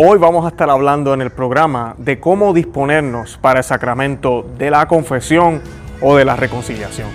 Hoy vamos a estar hablando en el programa de cómo disponernos para el sacramento de la confesión o de la reconciliación.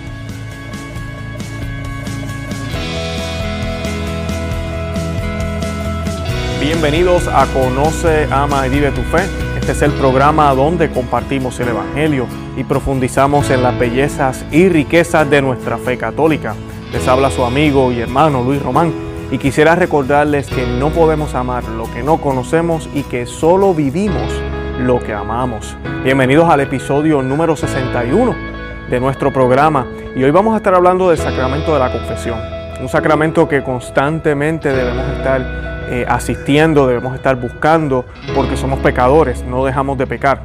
Bienvenidos a Conoce, Ama y Vive tu Fe. Este es el programa donde compartimos el Evangelio y profundizamos en las bellezas y riquezas de nuestra fe católica. Les habla su amigo y hermano Luis Román y quisiera recordarles que no podemos amar lo que no conocemos y que solo vivimos lo que amamos. Bienvenidos al episodio número 61 de nuestro programa y hoy vamos a estar hablando del sacramento de la confesión. Un sacramento que constantemente debemos estar eh, asistiendo, debemos estar buscando porque somos pecadores, no dejamos de pecar.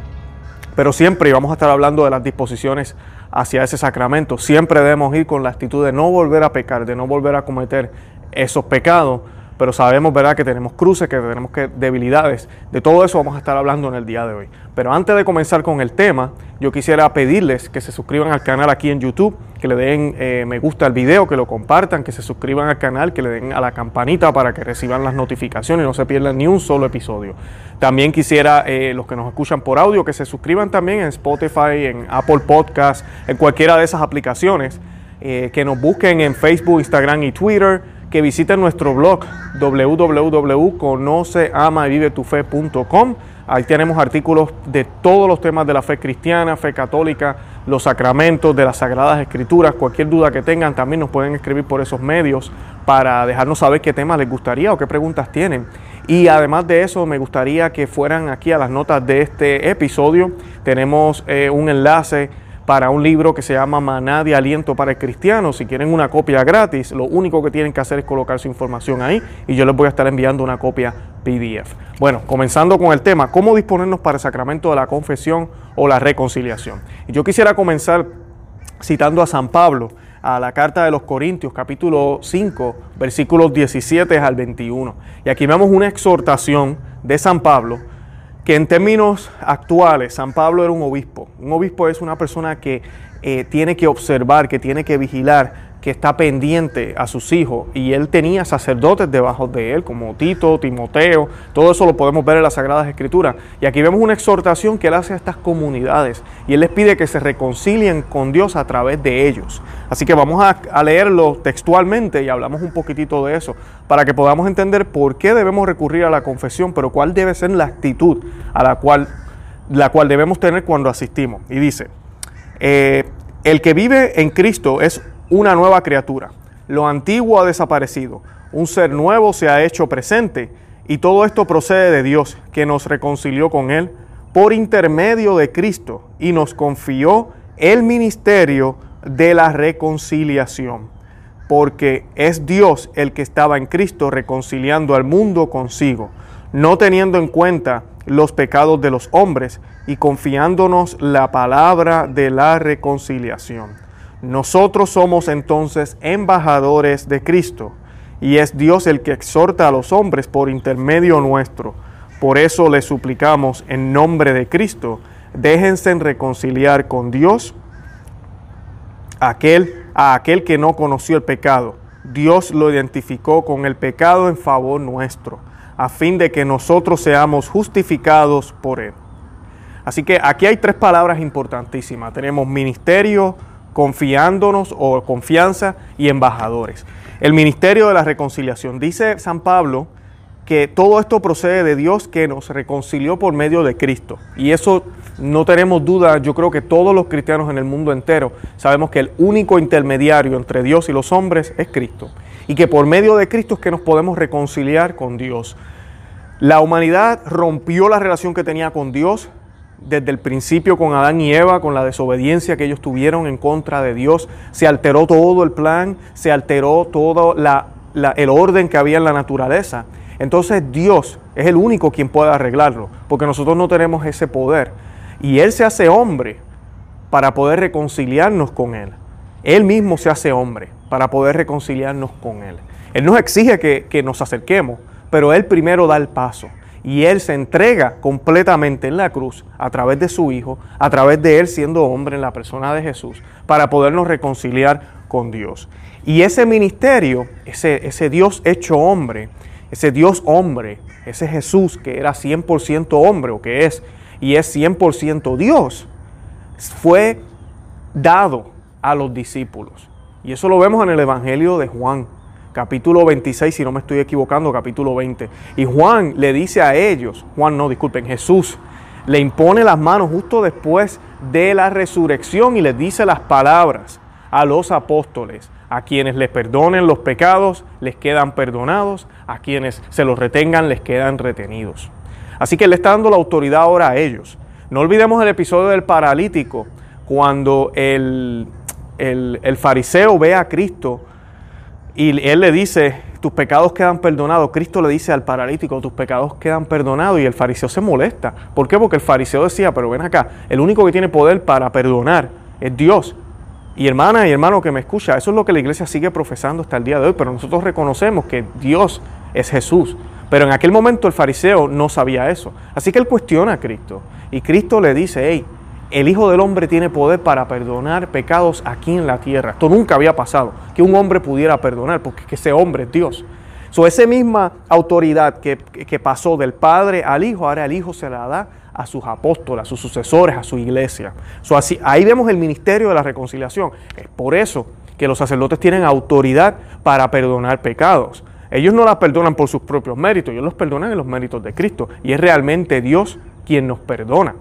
Pero siempre vamos a estar hablando de las disposiciones hacia ese sacramento. Siempre debemos ir con la actitud de no volver a pecar, de no volver a cometer esos pecados, pero sabemos, ¿verdad?, que tenemos cruces, que tenemos que, debilidades. De todo eso vamos a estar hablando en el día de hoy. Pero antes de comenzar con el tema, yo quisiera pedirles que se suscriban al canal aquí en YouTube, que le den eh, me gusta al video, que lo compartan, que se suscriban al canal, que le den a la campanita para que reciban las notificaciones y no se pierdan ni un solo episodio. También quisiera, eh, los que nos escuchan por audio, que se suscriban también en Spotify, en Apple Podcast, en cualquiera de esas aplicaciones, eh, que nos busquen en Facebook, Instagram y Twitter que visiten nuestro blog www.conoceamavivetufe.com. Ahí tenemos artículos de todos los temas de la fe cristiana, fe católica, los sacramentos, de las sagradas escrituras. Cualquier duda que tengan también nos pueden escribir por esos medios para dejarnos saber qué temas les gustaría o qué preguntas tienen. Y además de eso, me gustaría que fueran aquí a las notas de este episodio. Tenemos eh, un enlace para un libro que se llama Maná de Aliento para el Cristiano. Si quieren una copia gratis, lo único que tienen que hacer es colocar su información ahí y yo les voy a estar enviando una copia PDF. Bueno, comenzando con el tema, ¿cómo disponernos para el sacramento de la confesión o la reconciliación? Yo quisiera comenzar citando a San Pablo a la carta de los Corintios, capítulo 5, versículos 17 al 21. Y aquí vemos una exhortación de San Pablo que en términos actuales San Pablo era un obispo. Un obispo es una persona que eh, tiene que observar, que tiene que vigilar que está pendiente a sus hijos y él tenía sacerdotes debajo de él, como Tito, Timoteo, todo eso lo podemos ver en las Sagradas Escrituras. Y aquí vemos una exhortación que él hace a estas comunidades y él les pide que se reconcilien con Dios a través de ellos. Así que vamos a, leerlo textualmente y hablamos un poquitito de eso para que podamos entender por qué debemos recurrir a la confesión, pero cuál debe ser la actitud a la cual, la cual debemos tener cuando asistimos. Y dice, eh, el que vive en Cristo es una nueva criatura. Lo antiguo ha desaparecido, un ser nuevo se ha hecho presente. Y todo esto procede de Dios, que nos reconcilió con Él. Por intermedio de Cristo. Y nos confió el ministerio de la reconciliación, porque es Dios el que estaba en Cristo reconciliando al mundo consigo, no teniendo en cuenta los pecados de los hombres. Y confiándonos la palabra de la reconciliación. Nosotros somos entonces embajadores de Cristo y es Dios el que exhorta a los hombres por intermedio nuestro. Por eso le suplicamos en nombre de Cristo, déjense reconciliar con Dios aquel, a aquel que no conoció el pecado. Dios lo identificó con el pecado en favor nuestro, a fin de que nosotros seamos justificados por él. Así que aquí hay tres palabras importantísimas. Tenemos ministerio, confiándonos o confianza y embajadores. El ministerio de la reconciliación. Dice San Pablo que todo esto procede de Dios que nos reconcilió por medio de Cristo. Y eso no tenemos duda, yo creo que todos los cristianos en el mundo entero sabemos que el único intermediario entre Dios y los hombres es Cristo. Y que por medio de Cristo es que nos podemos reconciliar con Dios. La humanidad rompió la relación que tenía con Dios, desde el principio con Adán y Eva, con la desobediencia que ellos tuvieron en contra de Dios, se alteró todo el plan, se alteró todo el orden que había en la naturaleza. Entonces Dios es el único quien puede arreglarlo, porque nosotros no tenemos ese poder. Y Él se hace hombre para poder reconciliarnos con Él. Él mismo se hace hombre para poder reconciliarnos con Él. Él nos exige que nos acerquemos, pero Él primero da el paso y Él se entrega completamente en la cruz a través de su Hijo, a través de Él siendo hombre en la persona de Jesús, para podernos reconciliar con Dios. Y ese ministerio, ese, Dios hecho hombre, ese Dios hombre, ese Jesús que era 100% hombre o que es y es 100% Dios, fue dado a los discípulos. Y eso lo vemos en el Evangelio de Juan, capítulo 26, si no me estoy equivocando, capítulo 20. Y Juan le dice a ellos, Juan no, disculpen, Jesús le impone las manos justo después de la resurrección y les dice las palabras a los apóstoles. A quienes les perdonen los pecados, les quedan perdonados. A quienes se los retengan, les quedan retenidos. Así que le está dando la autoridad ahora a ellos. No olvidemos el episodio del paralítico, cuando el, el, fariseo ve a Cristo y él le dice, tus pecados quedan perdonados. Cristo le dice al paralítico, tus pecados quedan perdonados y el fariseo se molesta. ¿Por qué? Porque el fariseo decía, pero ven acá, el único que tiene poder para perdonar es Dios. Y hermana y hermano que me escucha, eso es lo que la iglesia sigue profesando hasta el día de hoy, pero nosotros reconocemos que Dios es Jesús. Pero en aquel momento el fariseo no sabía eso. Así que él cuestiona a Cristo. Y Cristo le dice, hey, el Hijo del Hombre tiene poder para perdonar pecados aquí en la tierra. Esto nunca había pasado, que un hombre pudiera perdonar, porque ese hombre es Dios. So, esa misma autoridad que, pasó del Padre al Hijo, ahora el Hijo se la da a sus apóstoles, a sus sucesores, a su iglesia. así, ahí vemos el ministerio de la reconciliación. Es por eso que los sacerdotes tienen autoridad para perdonar pecados. Ellos no las perdonan por sus propios méritos, ellos los perdonan en los méritos de Cristo. Y es realmente Dios quien nos perdona.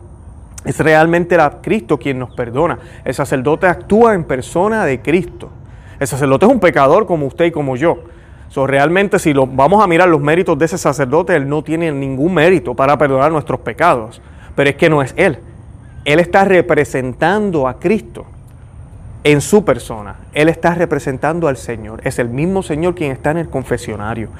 Es realmente la Cristo quien nos perdona. El sacerdote actúa en persona de Cristo. El sacerdote es un pecador como usted y como yo. So, realmente si lo, vamos a mirar los méritos de ese sacerdote, él no tiene ningún mérito para perdonar nuestros pecados. Pero es que no es él. Él está representando a Cristo en su persona. Él está representando al Señor. Es el mismo Señor quien está en el confesionario.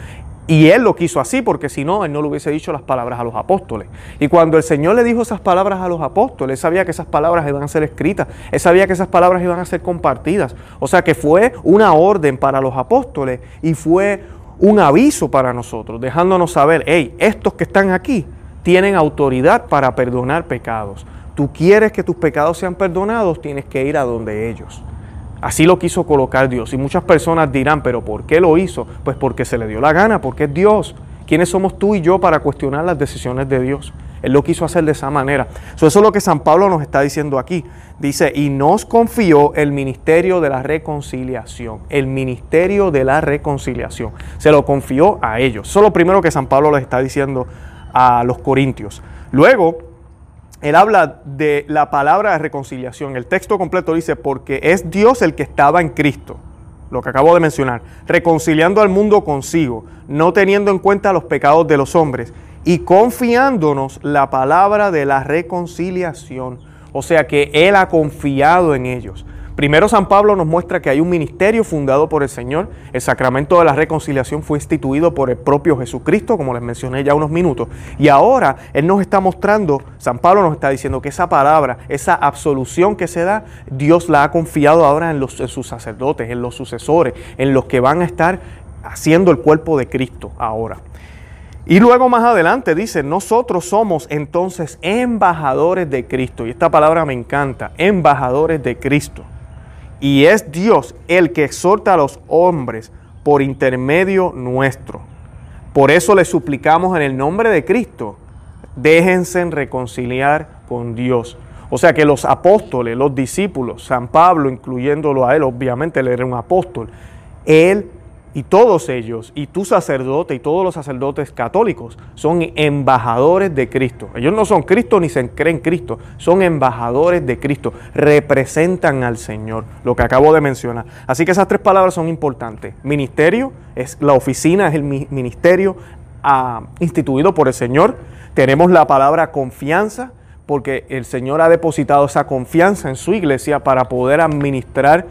Y él lo quiso así, porque si no, él no le hubiese dicho las palabras a los apóstoles. Y cuando el Señor le dijo esas palabras a los apóstoles, él sabía que esas palabras iban a ser escritas, él sabía que esas palabras iban a ser compartidas. O sea que fue una orden para los apóstoles y fue un aviso para nosotros, dejándonos saber, hey, estos que están aquí tienen autoridad para perdonar pecados. Tú quieres que tus pecados sean perdonados, tienes que ir a donde ellos. Así lo quiso colocar Dios. Y muchas personas dirán, pero ¿por qué lo hizo? Pues porque se le dio la gana, porque es Dios. ¿Quiénes somos tú y yo para cuestionar las decisiones de Dios? Él lo quiso hacer de esa manera. eso es lo que San Pablo nos está diciendo aquí. Dice, y nos confió el ministerio de la reconciliación. El ministerio de la reconciliación. Se lo confió a ellos. Eso es lo primero que San Pablo les está diciendo a los corintios. Luego, él habla de la palabra de reconciliación. El texto completo dice, porque es Dios el que estaba en Cristo, lo que acabo de mencionar, reconciliando al mundo consigo, no teniendo en cuenta los pecados de los hombres y confiándonos la palabra de la reconciliación. O sea que Él ha confiado en ellos. Primero San Pablo nos muestra que hay un ministerio fundado por el Señor. El sacramento de la reconciliación fue instituido por el propio Jesucristo, como les mencioné ya unos minutos. Y ahora Él nos está mostrando, San Pablo nos está diciendo que esa palabra, esa absolución que se da, Dios la ha confiado ahora en, los, sus sacerdotes, en los sucesores, en los que van a estar haciendo el cuerpo de Cristo ahora. Y luego más adelante dice, nosotros somos entonces embajadores de Cristo. Y esta palabra me encanta, embajadores de Cristo. Y es Dios el que exhorta a los hombres por intermedio nuestro. Por eso le suplicamos en el nombre de Cristo, déjense reconciliar con Dios. O sea que los apóstoles, los discípulos, San Pablo, incluyéndolo a él, obviamente él era un apóstol, él y todos ellos, y tu sacerdote y todos los sacerdotes católicos, son embajadores de Cristo. Ellos no son Cristo ni se creen Cristo, son embajadores de Cristo, representan al Señor, lo que acabo de mencionar. Así que esas tres palabras son importantes. Ministerio, es la oficina, es el ministerio ah, instituido por el Señor. Tenemos la palabra confianza, porque el Señor ha depositado esa confianza en su iglesia para poder administrar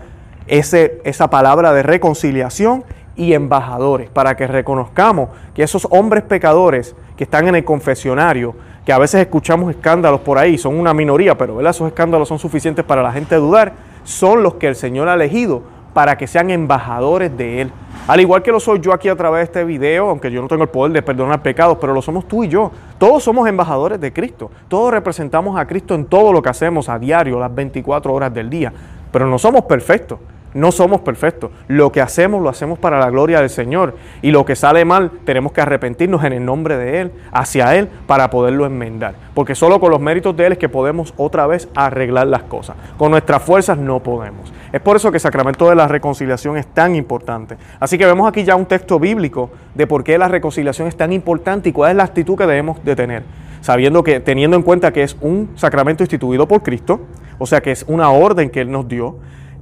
ese, esa palabra de reconciliación y embajadores, para que reconozcamos que esos hombres pecadores que están en el confesionario, que a veces escuchamos escándalos por ahí, son una minoría, pero esos escándalos son suficientes para la gente dudar, son los que el Señor ha elegido para que sean embajadores de Él. Al igual que lo soy yo aquí a través de este video, aunque yo no tengo el poder de perdonar pecados, pero lo somos tú y yo. Todos somos embajadores de Cristo. Todos representamos a Cristo en todo lo que hacemos a diario, las 24 horas del día. Pero no somos perfectos No somos perfectos. Lo que hacemos lo hacemos para la gloria del Señor. Y lo que sale mal tenemos que arrepentirnos en el nombre de Él, hacia Él, para poderlo enmendar. Porque solo con los méritos de Él es que podemos otra vez arreglar las cosas. Con nuestras fuerzas no podemos. Es por eso que el sacramento de la reconciliación es tan importante. Así que vemos aquí ya un texto bíblico de por qué la reconciliación es tan importante y cuál es la actitud que debemos de tener. Sabiendo que, teniendo en cuenta que es un sacramento instituido por Cristo, o sea que es una orden que Él nos dio,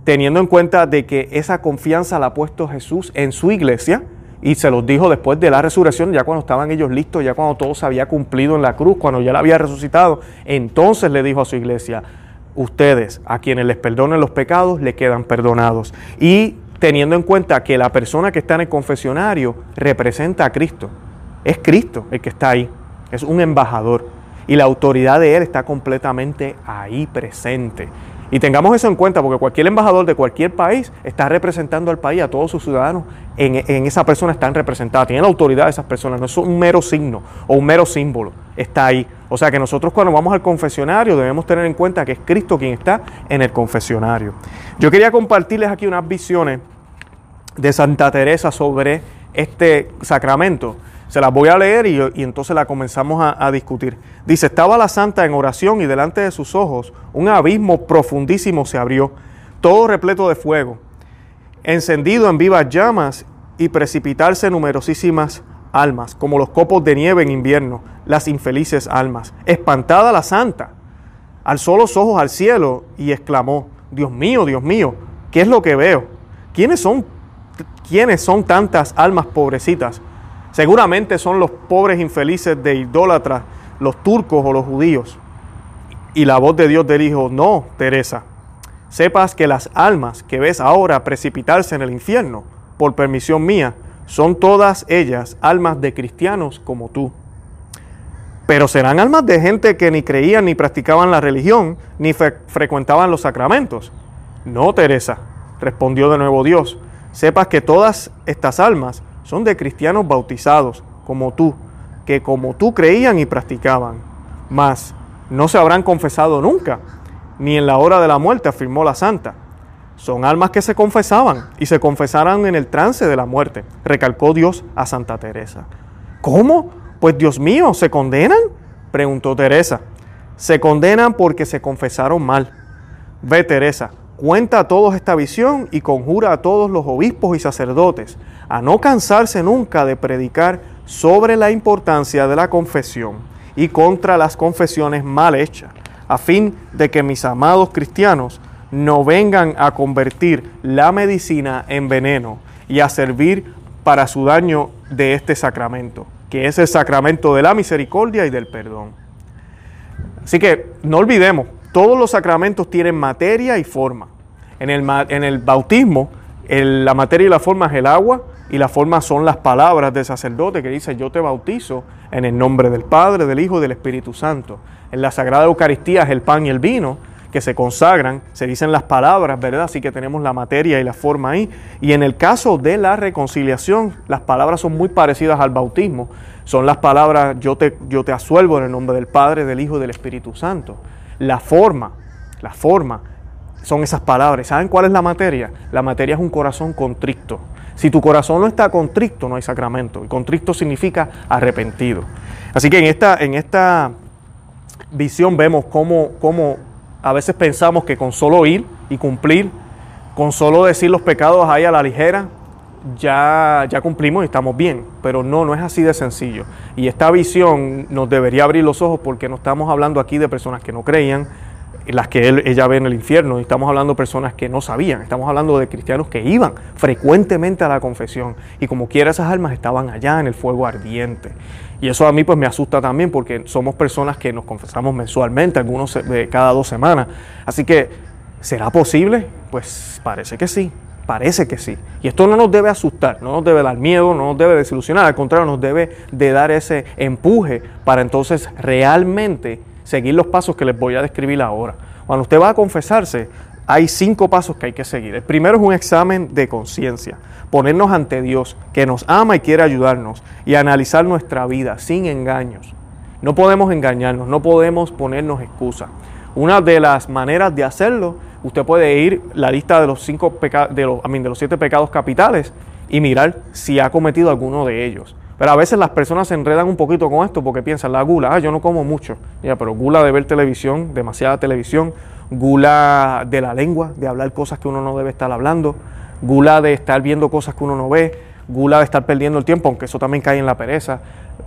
teniendo en cuenta de que esa confianza la ha puesto Jesús en su iglesia y se los dijo después de la resurrección, ya cuando estaban ellos listos, ya cuando todo se había cumplido en la cruz, cuando ya la había resucitado, entonces le dijo a su iglesia, ustedes a quienes les perdonen los pecados le quedan perdonados. Y teniendo en cuenta que la persona que está en el confesionario representa a Cristo, es Cristo el que está ahí, es un embajador y la autoridad de Él está completamente ahí presente. Y tengamos eso en cuenta porque cualquier embajador de cualquier país está representando al país, a todos sus ciudadanos, en, esa persona están representados, tienen la autoridad de esas personas, no es un mero signo o un mero símbolo, está ahí. O sea que nosotros cuando vamos al confesionario debemos tener en cuenta que es Cristo quien está en el confesionario. Yo quería compartirles aquí unas visiones de Santa Teresa sobre este sacramento. Se las voy a leer y, entonces la comenzamos a, discutir. Dice, estaba la santa en oración y delante de sus ojos un abismo profundísimo se abrió, todo repleto de fuego, encendido en vivas llamas y precipitarse numerosísimas almas, como los copos de nieve en invierno, las infelices almas. Espantada la santa, alzó los ojos al cielo y exclamó, Dios mío, Dios mío, ¿qué es lo que veo? ¿Quiénes son, quiénes son tantas almas pobrecitas? Seguramente son los pobres infelices de idólatras, los turcos o los judíos. Y la voz de Dios le dijo, no, Teresa, sepas que las almas que ves ahora precipitarse en el infierno, por permisión mía, son todas ellas almas de cristianos como tú. Pero serán almas de gente que ni creían ni practicaban la religión, ni frecuentaban los sacramentos. No, Teresa, respondió de nuevo Dios, sepas que todas estas almas son de cristianos bautizados, como tú, que como tú creían y practicaban, mas no se habrán confesado nunca, ni en la hora de la muerte, afirmó la santa. Son almas que se confesaban y se confesarán en el trance de la muerte, recalcó Dios a Santa Teresa. ¿Cómo? Pues Dios mío, ¿se condenan? preguntó Teresa. Se condenan porque se confesaron mal. Ve Teresa, cuenta a todos esta visión y conjura a todos los obispos y sacerdotes a no cansarse nunca de predicar sobre la importancia de la confesión y contra las confesiones mal hechas, a fin de que mis amados cristianos no vengan a convertir la medicina en veneno y a servir para su daño de este sacramento, que es el sacramento de la misericordia y del perdón. Así que no olvidemos, todos los sacramentos tienen materia y forma. En el, en el bautismo, la materia y la forma es el agua, y la forma son las palabras del sacerdote que dice, yo te bautizo en el nombre del Padre, del Hijo y del Espíritu Santo. En la Sagrada Eucaristía es el pan y el vino que se consagran, se dicen las palabras, ¿verdad? Así que tenemos la materia y la forma ahí. Y en el caso de la reconciliación, las palabras son muy parecidas al bautismo. Son las palabras, yo te, yo te asuelvo en el nombre del Padre, del Hijo y del Espíritu Santo. La forma, la forma son esas palabras. ¿Saben cuál es la materia? La materia es un corazón contrito. Si tu corazón no está contrito, no hay sacramento. Y contrito significa arrepentido. Así que en esta, en esta visión vemos cómo, cómo a veces pensamos que con solo ir y cumplir, con solo decir los pecados ahí a la ligera, ya, ya cumplimos y estamos bien. Pero no, no es así de sencillo. Y esta visión nos debería abrir los ojos porque no estamos hablando aquí de personas que no creían, las que él, ella ve en el infierno. Y estamos hablando de personas que no sabían, estamos hablando de cristianos que iban frecuentemente a la confesión y como quiera esas almas estaban allá en el fuego ardiente. Y eso a mí pues me asusta también porque somos personas que nos confesamos mensualmente, algunos cada dos semanas. Así que, ¿será posible? Pues parece que sí, parece que sí. Y esto no nos debe asustar, no nos debe dar miedo, no nos debe desilusionar, al contrario, nos debe de dar ese empuje para entonces realmente seguir los pasos que les voy a describir ahora. Cuando usted va a confesarse, hay cinco pasos que hay que seguir. El primero es un examen de conciencia, ponernos ante Dios, que nos ama y quiere ayudarnos, y analizar nuestra vida sin engaños. No podemos engañarnos, no podemos ponernos excusas. Una de las maneras de hacerlo usted puede ir la lista de los cinco pecados, de los, de los siete pecados capitales y mirar si ha cometido alguno de ellos. Pero a veces las personas se enredan un poquito con esto porque piensan, la gula, ah, yo no como mucho. Ya, pero gula de ver televisión, demasiada televisión, gula de la lengua, de hablar cosas que uno no debe estar hablando, gula de estar viendo cosas que uno no ve, gula de estar perdiendo el tiempo, aunque eso también cae en la pereza.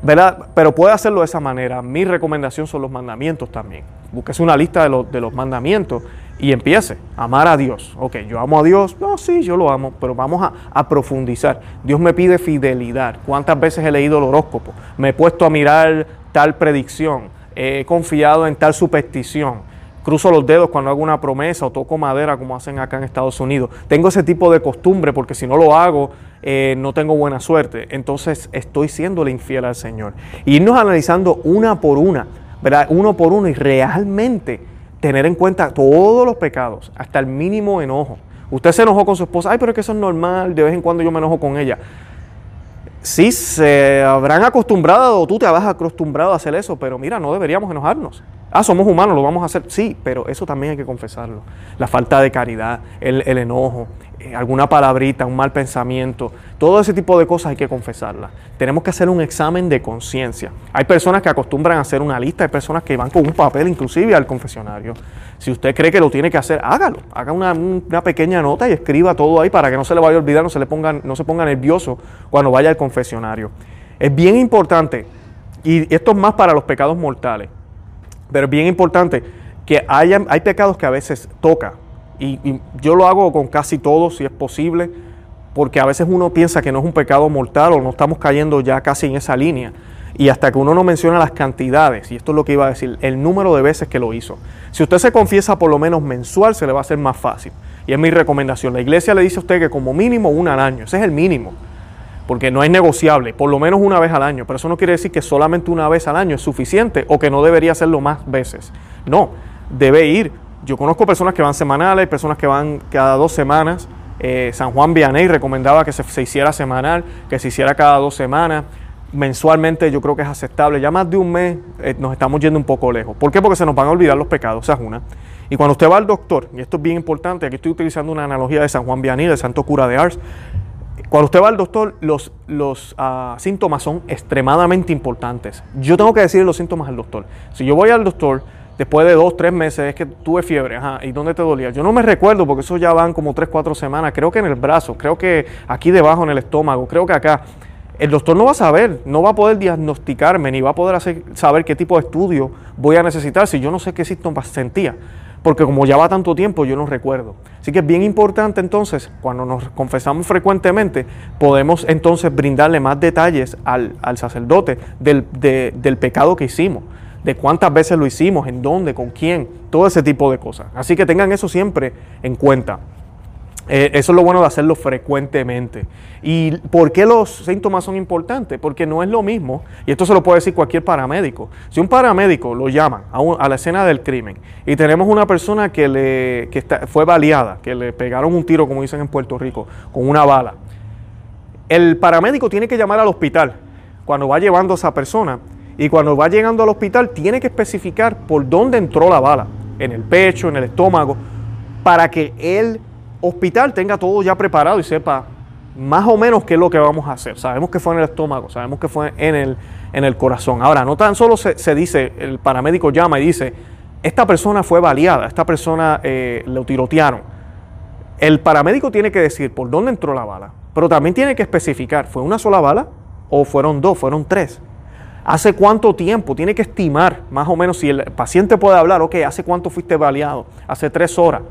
¿verdad? Pero puede hacerlo de esa manera. Mi recomendación son los mandamientos también. Búsquese una lista de los, de los mandamientos y empiece a amar a Dios. Ok, yo amo a Dios. No, sí, yo lo amo, pero vamos a, profundizar. Dios me pide fidelidad. ¿Cuántas veces he leído el horóscopo? Me he puesto a mirar tal predicción. He confiado en tal superstición. Cruzo los dedos cuando hago una promesa o toco madera como hacen acá en Estados Unidos. Tengo ese tipo de costumbre porque si no lo hago, eh, no tengo buena suerte. Entonces estoy siendo infiel al Señor. Y irnos analizando una por una, ¿verdad? Uno por uno y realmente tener en cuenta todos los pecados, hasta el mínimo enojo. Usted se enojó con su esposa, ay, pero es que eso es normal, de vez en cuando yo me enojo con ella. Sí, se habrán acostumbrado o tú te habrás acostumbrado a hacer eso, pero mira, no deberíamos enojarnos. Ah, somos humanos, lo vamos a hacer. Sí, pero eso también hay que confesarlo. La falta de caridad, el, enojo, eh, alguna palabrita, un mal pensamiento, todo ese tipo de cosas hay que confesarlas. Tenemos que hacer un examen de conciencia. Hay personas que acostumbran a hacer una lista, hay personas que van con un papel inclusive al confesionario. Si usted cree que lo tiene que hacer, hágalo. Haga una, pequeña nota y escriba todo ahí para que no se le vaya a olvidar, no se, le ponga, no se ponga nervioso cuando vaya al confesionario. Es bien importante, y esto es más para los pecados mortales pero es bien importante que haya, hay pecados que a veces toca. Y, yo lo hago con casi todos, si es posible, porque a veces uno piensa que no es un pecado mortal o no estamos cayendo ya casi en esa línea. Y hasta que uno no menciona las cantidades, y esto es lo que iba a decir, el número de veces que lo hizo. Si usted se confiesa por lo menos mensual, se le va a hacer más fácil. Y es mi recomendación. La iglesia le dice a usted que como mínimo una al año, ese es el mínimo porque no es negociable, por lo menos una vez al año. Pero eso no quiere decir que solamente una vez al año es suficiente o que no debería hacerlo más veces. No, debe ir. Yo conozco personas que van semanales, personas que van cada dos semanas. Eh, San Juan Vianney recomendaba que se, hiciera semanal, que se hiciera cada dos semanas. Mensualmente yo creo que es aceptable. Ya más de un mes eh, nos estamos yendo un poco lejos. ¿Por qué? Porque se nos van a olvidar los pecados, esa es una. Y cuando usted va al doctor, y esto es bien importante, aquí estoy utilizando una analogía de San Juan Vianney, del santo cura de Ars, cuando usted va al doctor, los, ah, síntomas son extremadamente importantes. Yo tengo que decirle los síntomas al doctor. Si yo voy al doctor después de dos, tres meses, es que tuve fiebre, ajá, ¿y dónde te dolía? Yo no me recuerdo porque eso ya van como tres, cuatro semanas. Creo que en el brazo, creo que aquí debajo en el estómago, creo que acá. El doctor no va a saber, no va a poder diagnosticarme, ni va a poder hacer, saber qué tipo de estudio voy a necesitar si yo no sé qué síntomas sentía porque como ya va tanto tiempo yo no recuerdo. Así que es bien importante entonces, cuando nos confesamos frecuentemente, podemos entonces brindarle más detalles al, sacerdote del, del pecado que hicimos, de cuántas veces lo hicimos, en dónde, con quién, todo ese tipo de cosas. Así que tengan eso siempre en cuenta. Eh, eso es lo bueno de hacerlo frecuentemente. ¿Y por qué los síntomas son importantes? Porque no es lo mismo, y esto se lo puede decir cualquier paramédico. Si un paramédico lo llama a, la escena del crimen y tenemos una persona que, le, fue baleada, que le pegaron un tiro, como dicen en Puerto Rico, con una bala, el paramédico tiene que llamar al hospital cuando va llevando a esa persona y cuando va llegando al hospital tiene que especificar por dónde entró la bala, en el pecho, en el estómago, para que él hospital tenga todo ya preparado y sepa más o menos qué es lo que vamos a hacer. Sabemos que fue en el estómago, sabemos que fue en el, en el corazón. Ahora, no tan solo se, dice, el paramédico llama y dice, esta persona fue baleada, esta persona eh, lo tirotearon. El paramédico tiene que decir por dónde entró la bala, pero también tiene que especificar, ¿fue una sola bala o fueron dos, fueron tres? ¿Hace cuánto tiempo? Tiene que estimar más o menos si el paciente puede hablar, ok, ¿hace cuánto fuiste baleado? Hace tres horas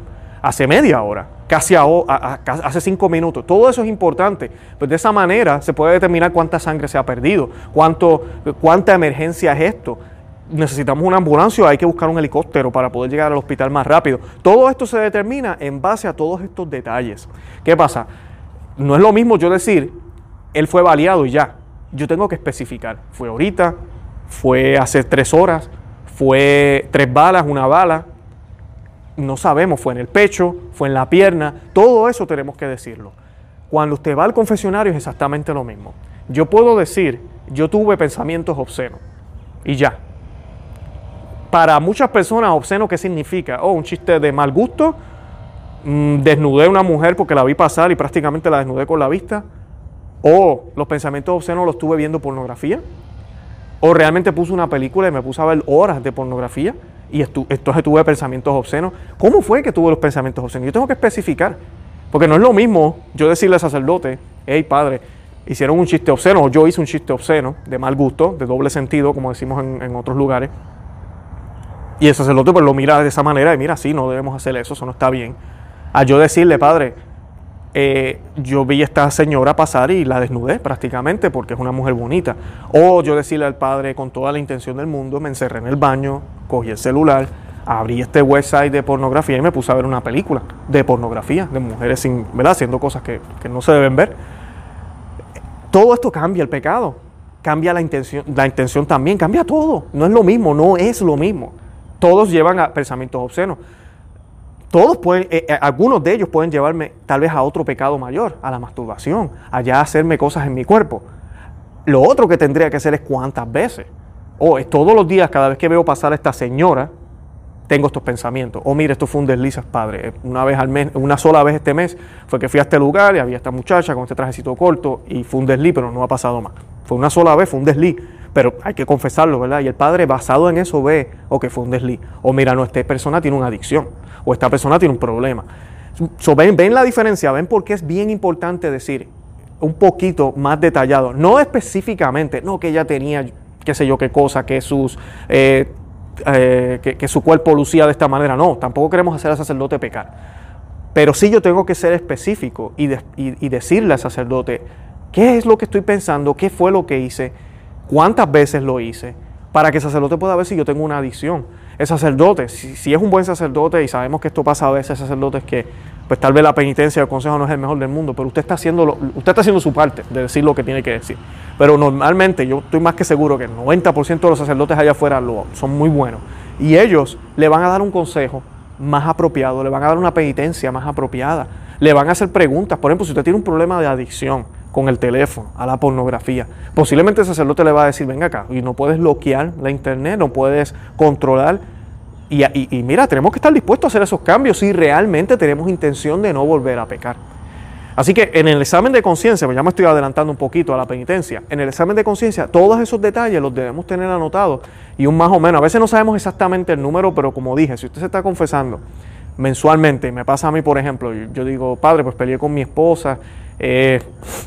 hace media hora, casi hace cinco minutos. Todo eso es importante. Pues de esa manera se puede determinar cuánta sangre se ha perdido, cuánto, cuánta emergencia es esto. Necesitamos una ambulancia o hay que buscar un helicóptero para poder llegar al hospital más rápido. Todo esto se determina en base a todos estos detalles. ¿Qué pasa? No es lo mismo yo decir, él fue baleado y ya. Yo tengo que especificar. Fue ahorita, fue hace tres horas, fue tres balas, una bala, no sabemos, fue en el pecho, fue en la pierna, todo eso tenemos que decirlo. Cuando usted va al confesionario es exactamente lo mismo. Yo puedo decir, yo tuve pensamientos obscenos y ya. Para muchas personas, obsceno, ¿qué significa? Oh, un chiste de mal gusto, Mm, desnudé a una mujer porque la vi pasar y prácticamente la desnudé con la vista. O los pensamientos obscenos los estuve viendo pornografía. O realmente puse una película y me puse a ver horas de pornografía y entonces tuve pensamientos obscenos. ¿Cómo fue que tuve los pensamientos obscenos? Yo tengo que especificar. Porque no es lo mismo yo decirle al sacerdote, hey padre, hicieron un chiste obsceno, o yo hice un chiste obsceno, de mal gusto, de doble sentido, como decimos en, otros lugares. Y el sacerdote pues lo mira de esa manera y mira, sí, no debemos hacer eso, eso no está bien. A yo decirle, padre, eh, yo vi a esta señora pasar y la desnudé prácticamente porque es una mujer bonita. O yo decirle al padre con toda la intención del mundo, me encerré en el baño, cogí el celular, abrí este website de pornografía y me puse a ver una película de pornografía, de mujeres sin, ¿verdad? haciendo cosas que, que no se deben ver. Todo esto cambia el pecado, cambia la intención, la intención también, cambia todo. No es lo mismo, no es lo mismo. Todos llevan a pensamientos obscenos. Todos pueden, eh, eh, algunos de ellos pueden llevarme tal vez a otro pecado mayor, a la masturbación, allá hacerme cosas en mi cuerpo. Lo otro que tendría que hacer es cuántas veces. O es todos los días, cada vez que veo pasar a esta señora, tengo estos pensamientos. O mire, esto fue un desliz, padre. Una vez al mes, una sola vez este mes, fue que fui a este lugar y había esta muchacha con este trajecito corto y fue un desliz, pero no ha pasado más. Fue una sola vez, fue un desliz. Pero hay que confesarlo, ¿verdad? Y el padre, basado en eso, ve, o que fue un desliz. O mira, no, esta persona tiene una adicción. O esta persona tiene un problema. ven, ven la diferencia, ven por qué es bien importante decir un poquito más detallado. No específicamente, no que ella tenía, qué sé yo, qué cosa, que sus... Eh, eh, que, su cuerpo lucía de esta manera. No, tampoco queremos hacer al sacerdote pecar. Pero sí yo tengo que ser específico y, y, decirle al sacerdote qué es lo que estoy pensando, qué fue lo que hice, cuántas veces lo hice, para que el sacerdote pueda ver si yo tengo una adicción. El sacerdote, si, es un buen sacerdote, y sabemos que esto pasa a veces, sacerdotes que pues tal vez la penitencia el consejo no es el mejor del mundo, pero usted está haciendo, usted está haciendo su parte de decir lo que tiene que decir. Pero normalmente yo estoy más que seguro que el 90% de los sacerdotes allá afuera lo, son muy buenos. Y ellos le van a dar un consejo más apropiado, le van a dar una penitencia más apropiada, le van a hacer preguntas. Por ejemplo, si usted tiene un problema de adicción con el teléfono, a la pornografía, posiblemente el sacerdote le va a decir, venga acá, y no puedes bloquear la internet, no puedes controlar y, mira, tenemos que estar dispuestos a hacer esos cambios si realmente tenemos intención de no volver a pecar. Así que en el examen de conciencia, pues ya me estoy adelantando un poquito a la penitencia, en el examen de conciencia todos esos detalles los debemos tener anotados y un más o menos, a veces no sabemos exactamente el número, pero como dije, si usted se está confesando mensualmente, me pasa a mí por ejemplo, yo digo, padre, pues peleé con mi esposa, eh,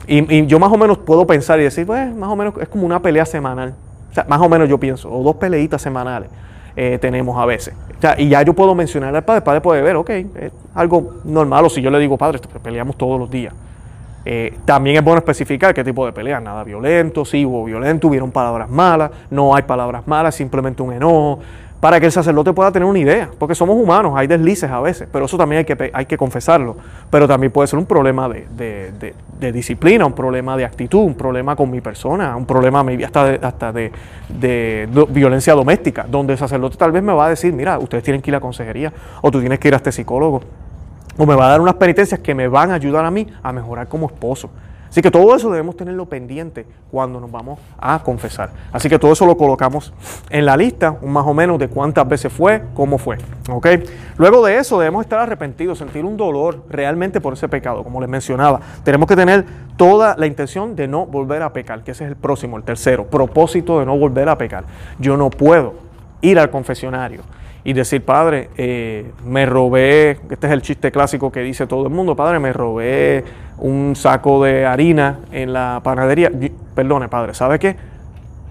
y, yo más o menos puedo pensar y decir, pues más o menos es como una pelea semanal, o sea, más o menos yo pienso, o dos peleitas semanales. Eh, tenemos a veces. y ya yo puedo mencionar al padre, el padre puede ver, ok, es algo normal, o si yo le digo, padre, peleamos todos los días. Eh, también es bueno especificar qué tipo de pelea, nada violento, si hubo violento, hubieron palabras malas, no hay palabras malas, simplemente un enojo, para que el sacerdote pueda tener una idea, porque somos humanos, hay deslices a veces, pero eso también hay que, hay que confesarlo, pero también puede ser un problema de, de, disciplina, un problema de actitud, un problema con mi persona, un problema hasta, de, hasta de, violencia doméstica, donde el sacerdote tal vez me va a decir, mira, ustedes tienen que ir a la consejería, o tú tienes que ir a este psicólogo, o me va a dar unas penitencias que me van a ayudar a mí a mejorar como esposo. Así que todo eso debemos tenerlo pendiente cuando nos vamos a confesar. Así que todo eso lo colocamos en la lista, más o menos de cuántas veces fue, cómo fue. Luego de eso debemos estar arrepentidos, sentir un dolor realmente por ese pecado, como les mencionaba. Tenemos que tener toda la intención de no volver a pecar, que ese es el próximo, el tercero, propósito de no volver a pecar. Yo no puedo ir al confesionario y decir, padre, eh, me robé, este es el chiste clásico que dice todo el mundo, padre, me robé un saco de harina en la panadería. Perdone, padre, ¿sabe qué?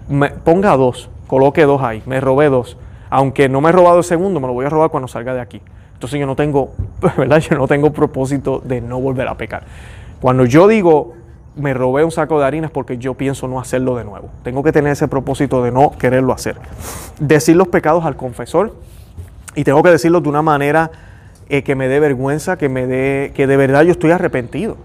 Me, ponga dos, coloque dos ahí, me robé dos. Aunque no me he robado el segundo, me lo voy a robar cuando salga de aquí. Entonces yo no tengo, ¿verdad? Yo no tengo propósito de no volver a pecar. Cuando yo digo me robé un saco de harina es porque yo pienso no hacerlo de nuevo. Tengo que tener ese propósito de no quererlo hacer. Decir los pecados al confesor y tengo que decirlo de una manera eh, que me dé vergüenza, que me dé, que de verdad yo estoy arrepentido.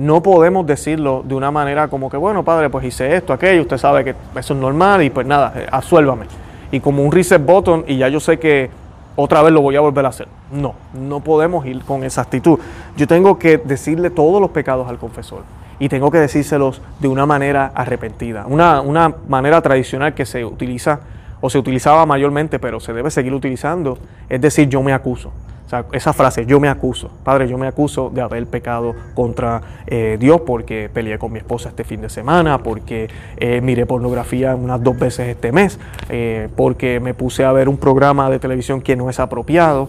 No podemos decirlo de una manera como que, bueno, padre, pues hice esto, aquello, usted sabe que eso es normal y pues nada, eh, asuélvame. Y como un reset button y ya yo sé que otra vez lo voy a volver a hacer. No, no podemos ir con esa actitud. Yo tengo que decirle todos los pecados al confesor y tengo que decírselos de una manera arrepentida, una, una manera tradicional que se utiliza o se utilizaba mayormente, pero se debe seguir utilizando, es decir, yo me acuso. Sea, esa frase, yo me acuso, Padre, yo me acuso de haber pecado contra eh, Dios porque peleé con mi esposa este fin de semana, porque eh, miré pornografía unas dos veces este mes, eh, porque me puse a ver un programa de televisión que no es apropiado,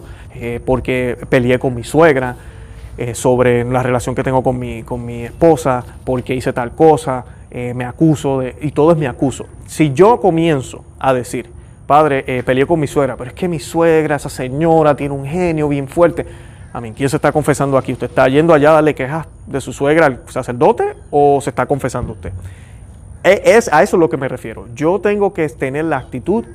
porque peleé con mi suegra sobre la relación que tengo con mi, con mi esposa, porque hice tal cosa, me acuso de, y todo es mi acuso. Si yo comienzo a decir, Padre, eh, con mi suegra, pero es que mi suegra, esa señora, tiene un genio bien fuerte. A mí, ¿quién se está confesando aquí? ¿Usted está yendo allá a darle quejas de su suegra al sacerdote o se está confesando usted? E, es, a eso es lo que me refiero. Yo tengo que tener la actitud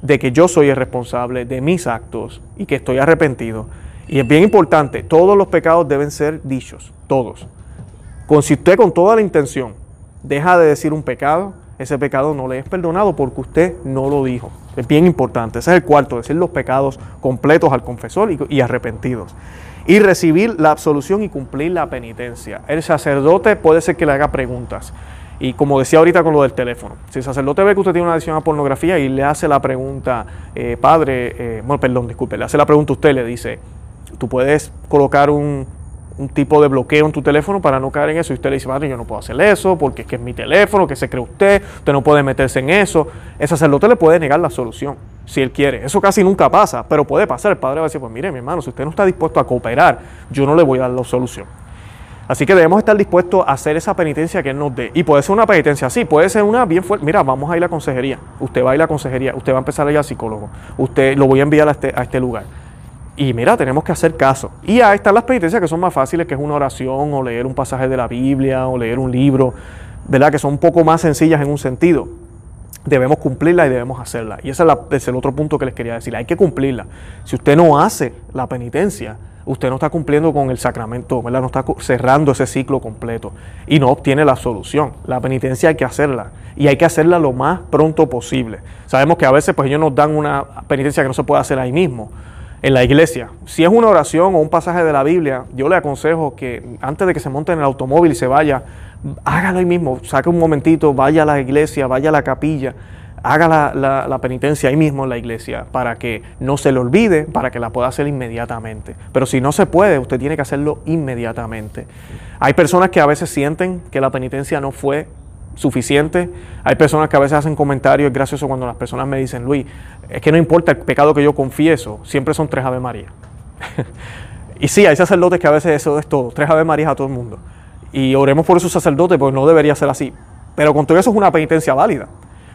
de que yo soy el responsable de mis actos y que estoy arrepentido. Y es bien importante, todos los pecados deben ser dichos, todos. Con, si usted con toda la intención deja de decir un pecado, ese pecado no le es perdonado porque usted no lo dijo. Es bien importante. Ese es el cuarto, decir los pecados completos al confesor y, arrepentidos. Y recibir la absolución y cumplir la penitencia. El sacerdote puede ser que le haga preguntas. Y como decía ahorita con lo del teléfono, si el sacerdote ve que usted tiene una adicción a pornografía y le hace la pregunta, eh, padre, eh, bueno, perdón, disculpe, le hace la pregunta a usted, le dice, tú puedes colocar un, un tipo de bloqueo en tu teléfono para no caer en eso. Y usted le dice, padre, yo no puedo hacer eso porque es que es mi teléfono, que se cree usted, usted no puede meterse en eso. El sacerdote le puede negar la solución si él quiere. Eso casi nunca pasa, pero puede pasar. El padre va a decir, pues mire, mi hermano, si usted no está dispuesto a cooperar, yo no le voy a dar la solución. Así que debemos estar dispuestos a hacer esa penitencia que Él nos dé. Y puede ser una penitencia así, puede ser una bien fuerte. Mira, vamos a ir a la consejería. Usted va a ir a la consejería, usted va a empezar a ir al psicólogo. Usted lo voy a enviar a este, a este lugar y mira, tenemos que hacer caso. Y ahí están las penitencias que son más fáciles, que es una oración o leer un pasaje de la Biblia o leer un libro, ¿verdad? Que son un poco más sencillas en un sentido. Debemos cumplirla y debemos hacerla. Y ese es, el otro punto que les quería decir. Hay que cumplirla. Si usted no hace la penitencia, usted no está cumpliendo con el sacramento, ¿verdad? No está cerrando ese ciclo completo y no obtiene la solución. La penitencia hay que hacerla y hay que hacerla lo más pronto posible. Sabemos que a veces pues ellos nos dan una penitencia que no se puede hacer ahí mismo en la iglesia. Si es una oración o un pasaje de la Biblia, yo le aconsejo que antes de que se monte en el automóvil y se vaya, hágalo ahí mismo, saque un momentito, vaya a la iglesia, vaya a la capilla, haga la, penitencia ahí mismo en la iglesia para que no se le olvide, para que la pueda hacer inmediatamente. Pero si no se puede, usted tiene que hacerlo inmediatamente. Hay personas que a veces sienten que la penitencia no fue suficiente. Hay personas que a veces hacen comentarios, es gracioso cuando las personas me dicen, Luis, es que no importa el pecado que yo confieso, siempre son tres Ave María. y sí, hay sacerdotes que a veces eso es todo, tres Ave Marías a todo el mundo. Y oremos por esos sacerdotes, porque no debería ser así. Pero con todo eso es una penitencia válida.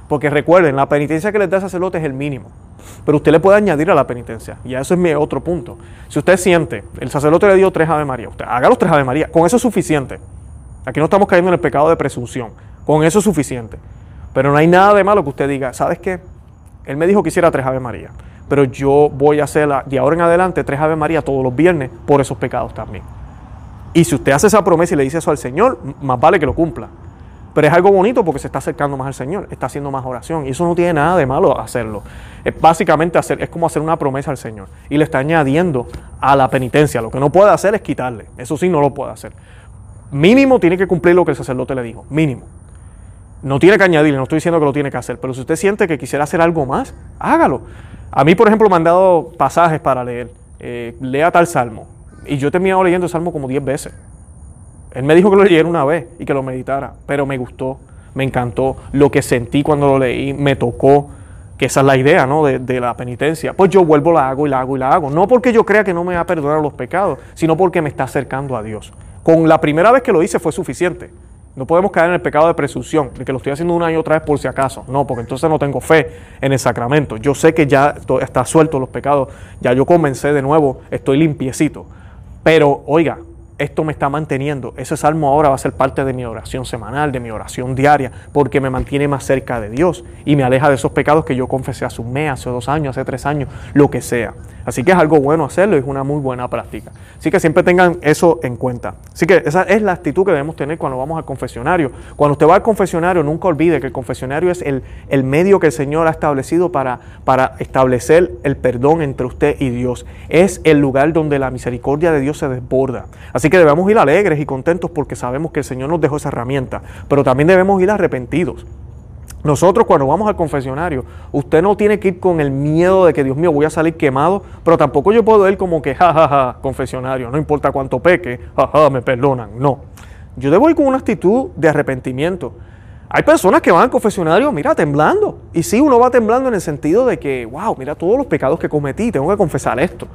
Porque recuerden, la penitencia que les da el sacerdote es el mínimo. Pero usted le puede añadir a la penitencia. Y eso es mi otro punto. Si usted siente, el sacerdote le dio tres Ave María, usted haga los tres Ave María. Con eso es suficiente. Aquí no estamos cayendo en el pecado de presunción. Con eso es suficiente. Pero no hay nada de malo que usted diga, ¿sabes qué? Él me dijo que hiciera tres Ave María, pero yo voy a hacerla de ahora en adelante tres Ave María todos los viernes por esos pecados también. Y si usted hace esa promesa y le dice eso al Señor, más vale que lo cumpla. Pero es algo bonito porque se está acercando más al Señor, está haciendo más oración. Y eso no tiene nada de malo hacerlo. Es básicamente hacer, es como hacer una promesa al Señor. Y le está añadiendo a la penitencia. Lo que no puede hacer es quitarle. Eso sí, no lo puede hacer. Mínimo tiene que cumplir lo que el sacerdote le dijo. Mínimo. No tiene que añadirle, no estoy diciendo que lo tiene que hacer, pero si usted siente que quisiera hacer algo más, hágalo. A mí, por ejemplo, me han dado pasajes para leer. Eh, lea tal salmo. Y yo he terminado leyendo el salmo como 10 veces. Él me dijo que lo leyera una vez y que lo meditara, pero me gustó, me encantó. Lo que sentí cuando lo leí me tocó, que esa es la idea ¿no? de, de la penitencia. Pues yo vuelvo, la hago y la hago y la hago. No porque yo crea que no me va a perdonar los pecados, sino porque me está acercando a Dios. Con la primera vez que lo hice fue suficiente. No podemos caer en el pecado de presunción, de que lo estoy haciendo una y otra vez por si acaso. No, porque entonces no tengo fe en el sacramento. Yo sé que ya está suelto los pecados, ya yo comencé de nuevo, estoy limpiecito. Pero, oiga, esto me está manteniendo. Ese salmo ahora va a ser parte de mi oración semanal, de mi oración diaria, porque me mantiene más cerca de Dios y me aleja de esos pecados que yo confesé hace un mes, hace dos años, hace tres años, lo que sea. Así que es algo bueno hacerlo y es una muy buena práctica. Así que siempre tengan eso en cuenta. Así que esa es la actitud que debemos tener cuando vamos al confesionario. Cuando usted va al confesionario, nunca olvide que el confesionario es el, el medio que el Señor ha establecido para, para establecer el perdón entre usted y Dios. Es el lugar donde la misericordia de Dios se desborda. Así que debemos ir alegres y contentos porque sabemos que el Señor nos dejó esa herramienta, pero también debemos ir arrepentidos. Nosotros cuando vamos al confesionario, usted no tiene que ir con el miedo de que, Dios mío, voy a salir quemado, pero tampoco yo puedo ir como que, jajaja, ja, ja, confesionario, no importa cuánto peque, jaja, me perdonan. No, yo debo ir con una actitud de arrepentimiento. Hay personas que van al confesionario, mira, temblando. Y sí, uno va temblando en el sentido de que, wow, mira todos los pecados que cometí, tengo que confesar esto.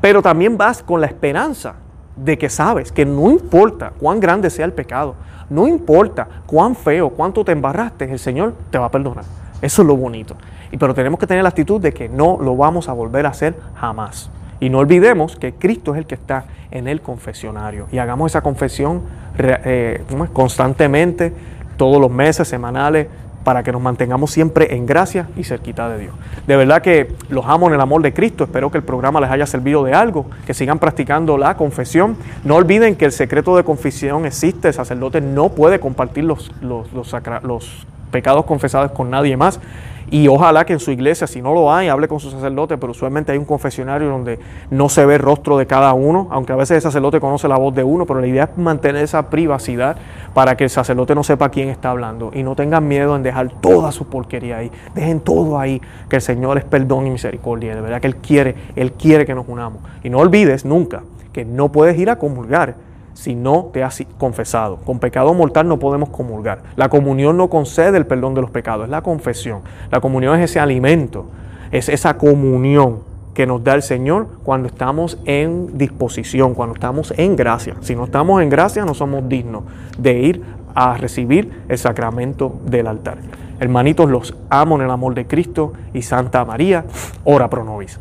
Pero también vas con la esperanza de que sabes que no importa cuán grande sea el pecado, no importa cuán feo, cuánto te embarraste, el Señor te va a perdonar. Eso es lo bonito. Y pero tenemos que tener la actitud de que no lo vamos a volver a hacer jamás. Y no olvidemos que Cristo es el que está en el confesionario. Y hagamos esa confesión eh, constantemente, todos los meses, semanales, para que nos mantengamos siempre en gracia y cerquita de Dios. De verdad que los amo en el amor de Cristo, espero que el programa les haya servido de algo, que sigan practicando la confesión. No olviden que el secreto de confesión existe, el sacerdote no puede compartir los, los, los, los pecados confesados con nadie más. Y ojalá que en su iglesia, si no lo hay, hable con su sacerdote, pero usualmente hay un confesionario donde no se ve el rostro de cada uno, aunque a veces el sacerdote conoce la voz de uno, pero la idea es mantener esa privacidad para que el sacerdote no sepa quién está hablando y no tengan miedo en dejar toda su porquería ahí. Dejen todo ahí, que el Señor es perdón y misericordia. De verdad que Él quiere, Él quiere que nos unamos. Y no olvides nunca que no puedes ir a comulgar si no te has confesado. Con pecado mortal no podemos comulgar. La comunión no concede el perdón de los pecados, es la confesión. La comunión es ese alimento, es esa comunión que nos da el Señor cuando estamos en disposición, cuando estamos en gracia. Si no estamos en gracia, no somos dignos de ir a recibir el sacramento del altar. Hermanitos, los amo en el amor de Cristo y Santa María, ora pro nobis.